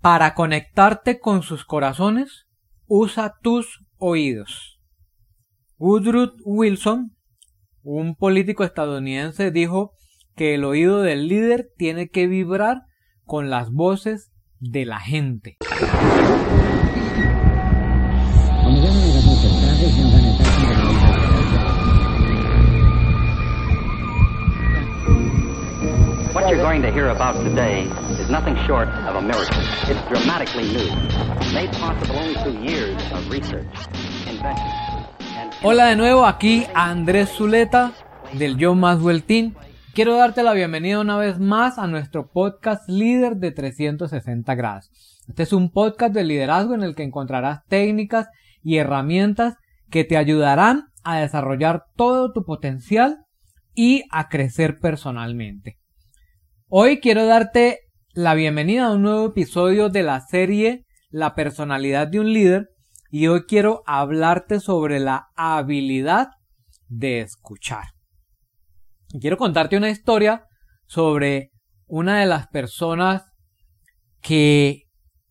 Para conectarte con sus corazones, usa tus oídos. Woodrow Wilson, un político estadounidense, dijo que el oído del líder tiene que vibrar con las voces de la gente. What you're going to hear about today is nothing short of a. It's dramatically new, made possible only through years of research, Hola de nuevo, aquí Andrés Zuleta del John Maswell Team. Quiero darte la bienvenida una vez más a nuestro podcast líder de 360 grados. Este es un podcast de liderazgo en el que encontrarás técnicas y herramientas que te ayudarán a desarrollar todo tu potencial y a crecer personalmente. Hoy quiero darte la bienvenida a un nuevo episodio de la serie La personalidad de un líder y hoy quiero hablarte sobre la habilidad de escuchar. Quiero contarte una historia sobre una de las personas que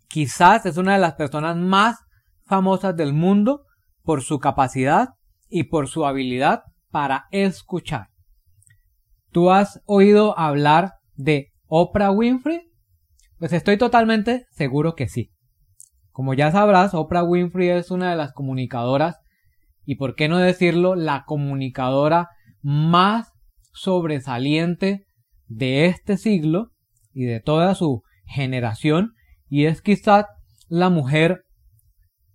quizás es una de las personas más famosas del mundo por su capacidad y por su habilidad para escuchar. ¿Tú has oído hablar de Oprah Winfrey? Pues estoy totalmente seguro que sí. Como ya sabrás, Oprah Winfrey es una de las comunicadoras y por qué no decirlo, la comunicadora más sobresaliente de este siglo y de toda su generación y es quizás la mujer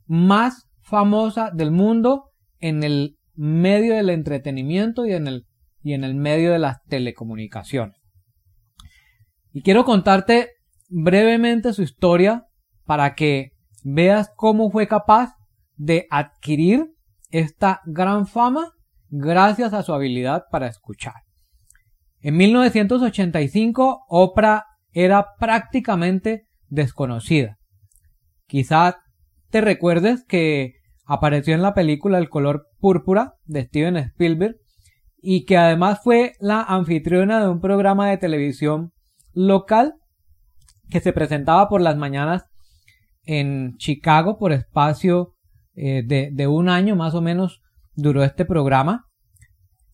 más famosa del mundo en el medio del entretenimiento y en el, y en el medio de las telecomunicaciones. Y quiero contarte brevemente su historia para que veas cómo fue capaz de adquirir esta gran fama gracias a su habilidad para escuchar. En 1985, Oprah era prácticamente desconocida. Quizá te recuerdes que apareció en la película El color púrpura de Steven Spielberg y que además fue la anfitriona de un programa de televisión local que se presentaba por las mañanas en Chicago por espacio eh, de, de un año más o menos duró este programa.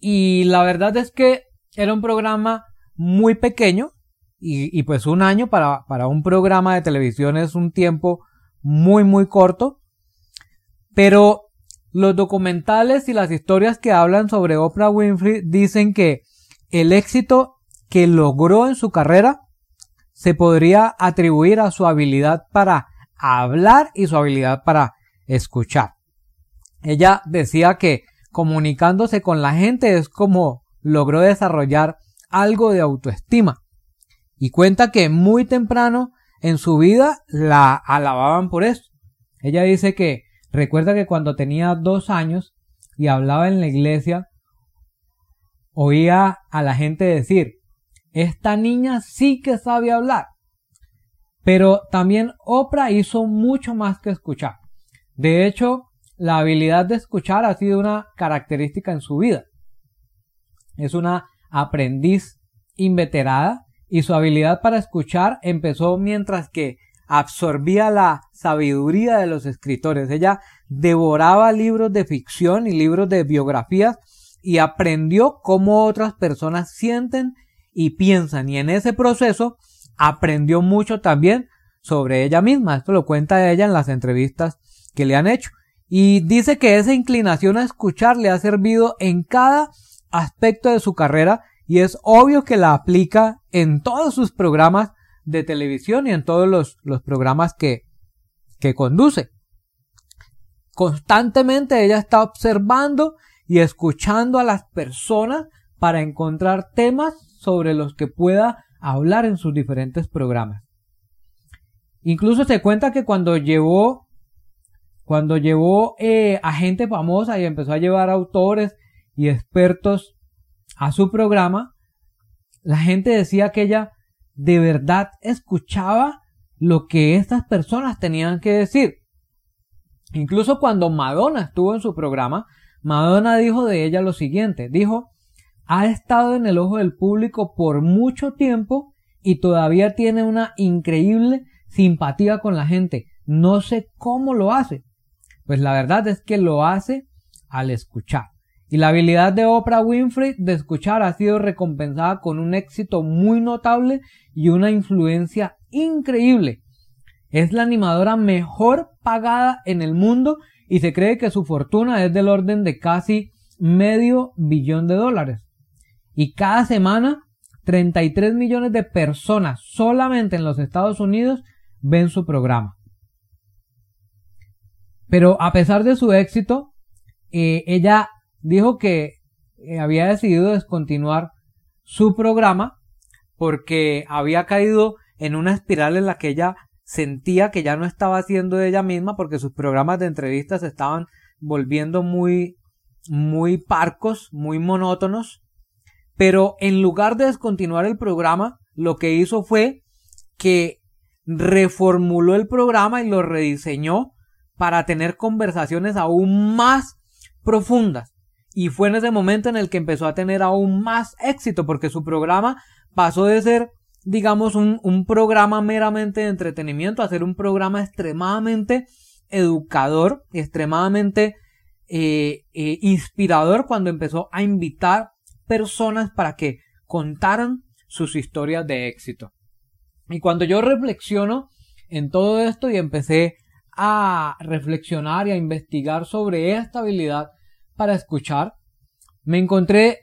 Y la verdad es que era un programa muy pequeño y, y, pues un año para, para un programa de televisión es un tiempo muy muy corto. Pero los documentales y las historias que hablan sobre Oprah Winfrey dicen que el éxito que logró en su carrera se podría atribuir a su habilidad para hablar y su habilidad para escuchar. Ella decía que comunicándose con la gente es como logró desarrollar algo de autoestima. Y cuenta que muy temprano en su vida la alababan por eso. Ella dice que recuerda que cuando tenía dos años y hablaba en la iglesia, oía a la gente decir, esta niña sí que sabe hablar. Pero también Oprah hizo mucho más que escuchar. De hecho, la habilidad de escuchar ha sido una característica en su vida. Es una aprendiz inveterada y su habilidad para escuchar empezó mientras que absorbía la sabiduría de los escritores. Ella devoraba libros de ficción y libros de biografías y aprendió cómo otras personas sienten y piensan y en ese proceso aprendió mucho también sobre ella misma. Esto lo cuenta ella en las entrevistas que le han hecho. Y dice que esa inclinación a escuchar le ha servido en cada aspecto de su carrera y es obvio que la aplica en todos sus programas de televisión y en todos los, los programas que, que conduce. Constantemente ella está observando y escuchando a las personas para encontrar temas sobre los que pueda hablar en sus diferentes programas. Incluso se cuenta que cuando llevó, cuando llevó eh, a gente famosa y empezó a llevar autores y expertos a su programa, la gente decía que ella de verdad escuchaba lo que estas personas tenían que decir. Incluso cuando Madonna estuvo en su programa, Madonna dijo de ella lo siguiente, dijo, ha estado en el ojo del público por mucho tiempo y todavía tiene una increíble simpatía con la gente. No sé cómo lo hace. Pues la verdad es que lo hace al escuchar. Y la habilidad de Oprah Winfrey de escuchar ha sido recompensada con un éxito muy notable y una influencia increíble. Es la animadora mejor pagada en el mundo y se cree que su fortuna es del orden de casi medio billón de dólares. Y cada semana 33 millones de personas solamente en los Estados Unidos ven su programa. Pero a pesar de su éxito, eh, ella dijo que eh, había decidido descontinuar su programa porque había caído en una espiral en la que ella sentía que ya no estaba haciendo ella misma porque sus programas de entrevistas estaban volviendo muy muy parcos, muy monótonos, pero en lugar de descontinuar el programa, lo que hizo fue que reformuló el programa y lo rediseñó para tener conversaciones aún más profundas. Y fue en ese momento en el que empezó a tener aún más éxito, porque su programa pasó de ser, digamos, un, programa meramente de entretenimiento a ser un programa extremadamente educador, extremadamente eh, eh, inspirador cuando empezó a invitar personas para que contaran sus historias de éxito. Y cuando yo reflexiono en todo esto y empecé a reflexionar y a investigar sobre esta habilidad para escuchar, me encontré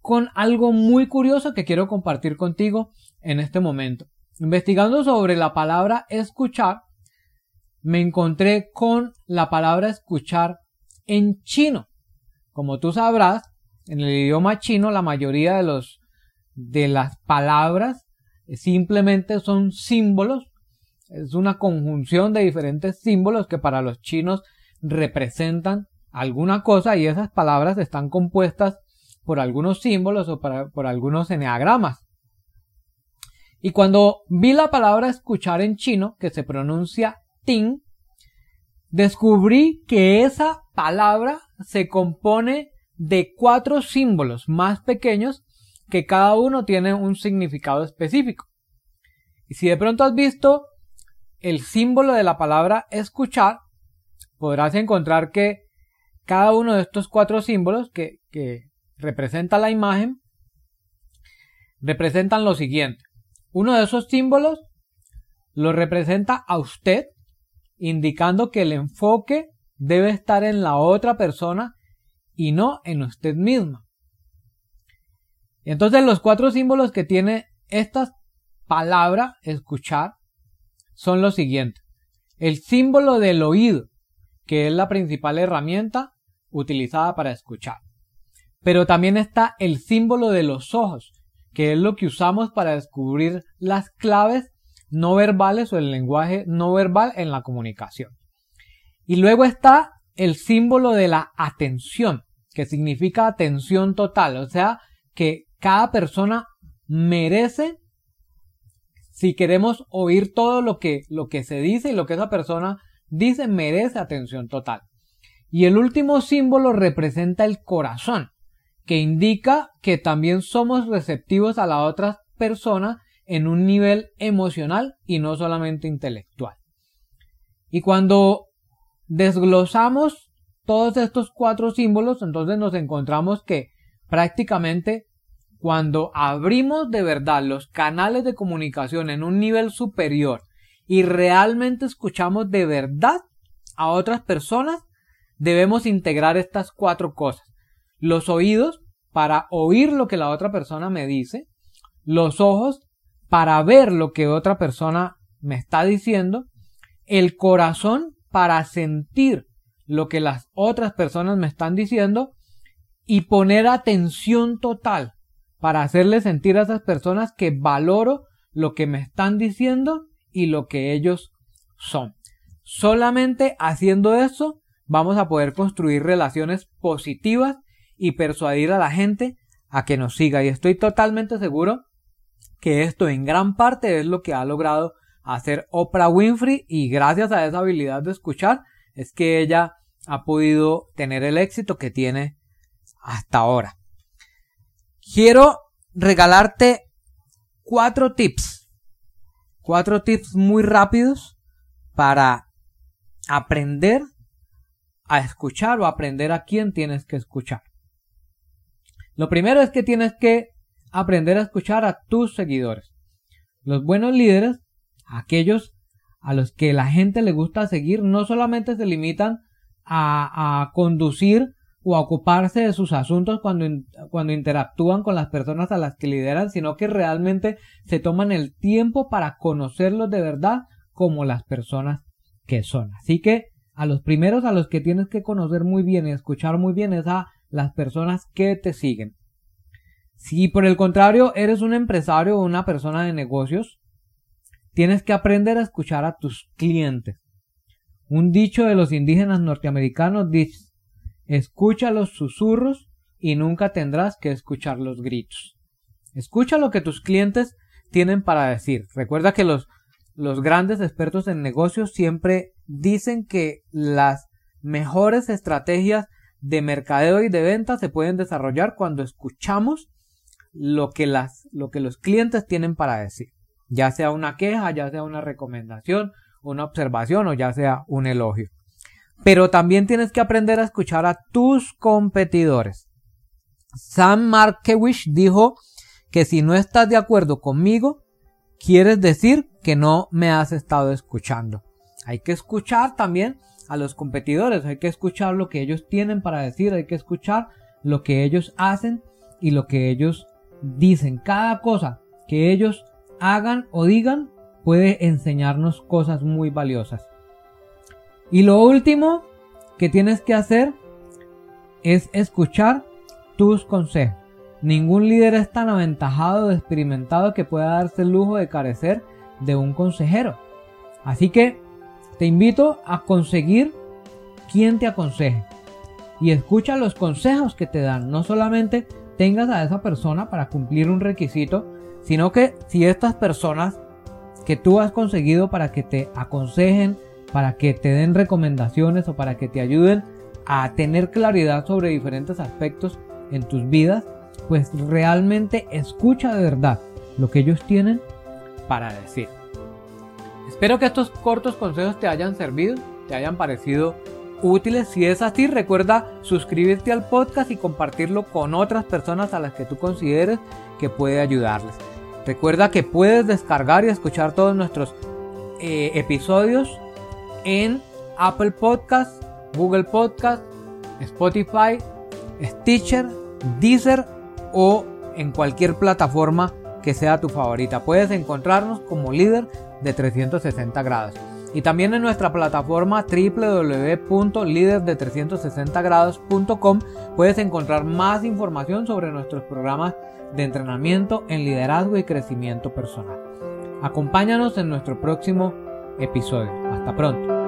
con algo muy curioso que quiero compartir contigo en este momento. Investigando sobre la palabra escuchar, me encontré con la palabra escuchar en chino. Como tú sabrás, en el idioma chino la mayoría de los de las palabras simplemente son símbolos. Es una conjunción de diferentes símbolos que para los chinos representan alguna cosa y esas palabras están compuestas por algunos símbolos o por algunos eneagramas. Y cuando vi la palabra escuchar en chino, que se pronuncia ting, descubrí que esa palabra se compone de cuatro símbolos más pequeños que cada uno tiene un significado específico. Y si de pronto has visto el símbolo de la palabra escuchar, podrás encontrar que cada uno de estos cuatro símbolos que, que representa la imagen representan lo siguiente. Uno de esos símbolos lo representa a usted indicando que el enfoque debe estar en la otra persona y no en usted misma. Entonces los cuatro símbolos que tiene esta palabra escuchar son los siguientes. El símbolo del oído, que es la principal herramienta utilizada para escuchar. Pero también está el símbolo de los ojos, que es lo que usamos para descubrir las claves no verbales o el lenguaje no verbal en la comunicación. Y luego está el símbolo de la atención, que significa atención total, o sea, que cada persona merece, si queremos oír todo lo que, lo que se dice y lo que esa persona dice, merece atención total. Y el último símbolo representa el corazón, que indica que también somos receptivos a la otra persona en un nivel emocional y no solamente intelectual. Y cuando desglosamos todos estos cuatro símbolos, entonces nos encontramos que prácticamente cuando abrimos de verdad los canales de comunicación en un nivel superior y realmente escuchamos de verdad a otras personas, debemos integrar estas cuatro cosas. Los oídos para oír lo que la otra persona me dice, los ojos para ver lo que otra persona me está diciendo, el corazón para sentir lo que las otras personas me están diciendo y poner atención total para hacerle sentir a esas personas que valoro lo que me están diciendo y lo que ellos son. Solamente haciendo eso vamos a poder construir relaciones positivas y persuadir a la gente a que nos siga. Y estoy totalmente seguro que esto en gran parte es lo que ha logrado hacer Oprah Winfrey y gracias a esa habilidad de escuchar es que ella ha podido tener el éxito que tiene hasta ahora. Quiero regalarte cuatro tips cuatro tips muy rápidos para aprender a escuchar o aprender a quién tienes que escuchar. Lo primero es que tienes que aprender a escuchar a tus seguidores. Los buenos líderes, aquellos a los que la gente le gusta seguir, no solamente se limitan a, conducir o a ocuparse de sus asuntos cuando, cuando interactúan con las personas a las que lideran, sino que realmente se toman el tiempo para conocerlos de verdad como las personas que son. Así que a los primeros a los que tienes que conocer muy bien y escuchar muy bien es a las personas que te siguen. Si por el contrario eres un empresario o una persona de negocios, tienes que aprender a escuchar a tus clientes. Un dicho de los indígenas norteamericanos dice, escucha los susurros y nunca tendrás que escuchar los gritos. Escucha lo que tus clientes tienen para decir. Recuerda que los, los grandes expertos en negocios siempre dicen que las mejores estrategias de mercadeo y de venta se pueden desarrollar cuando escuchamos lo que, las, lo que los clientes tienen para decir. Ya sea una queja, ya sea una recomendación, una observación o ya sea un elogio. Pero también tienes que aprender a escuchar a tus competidores. Sam Markewicz dijo que si no estás de acuerdo conmigo, quieres decir que no me has estado escuchando. Hay que escuchar también a los competidores, hay que escuchar lo que ellos tienen para decir, hay que escuchar lo que ellos hacen y lo que ellos dicen. Cada cosa que ellos hagan o digan puede enseñarnos cosas muy valiosas. Y lo último que tienes que hacer es escuchar tus consejos. Ningún líder es tan aventajado o experimentado que pueda darse el lujo de carecer de un consejero. Así que te invito a conseguir quien te aconseje y escucha los consejos que te dan. No solamente tengas a esa persona para cumplir un requisito, sino que si estas personas que tú has conseguido para que te aconsejen, para que te den recomendaciones o para que te ayuden a tener claridad sobre diferentes aspectos en tus vidas, pues realmente escucha de verdad lo que ellos tienen para decir. Espero que estos cortos consejos te hayan servido, te hayan parecido útiles. Si es así, recuerda suscribirte al podcast y compartirlo con otras personas a las que tú consideres que puede ayudarles. Recuerda que puedes descargar y escuchar todos nuestros eh, episodios en Apple Podcast, Google Podcast, Spotify, Stitcher, Deezer o en cualquier plataforma que sea tu favorita. Puedes encontrarnos como líder de 360 grados. Y también en nuestra plataforma www.lídersde360grados.com puedes encontrar más información sobre nuestros programas de entrenamiento en liderazgo y crecimiento personal. Acompáñanos en nuestro próximo episodio. Hasta pronto.